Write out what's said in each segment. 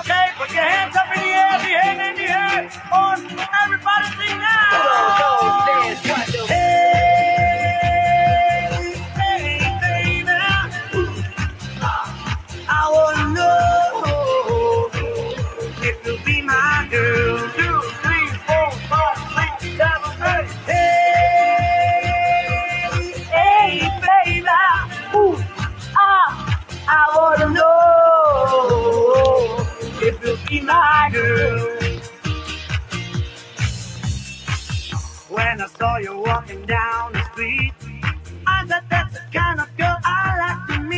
Okay, put your hands up. When I saw you walking down the street, I said that's the kind of girl I like to meet.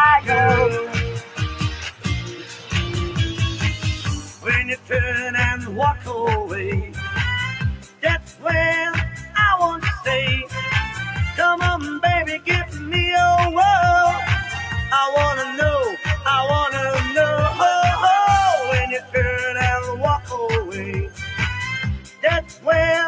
fire. When you turn and walk away, that's where I want to stay. Come on, baby, give me a world. I wanna know, I wanna know. When you turn and walk away, that's when.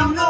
I'm not.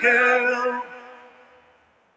girl.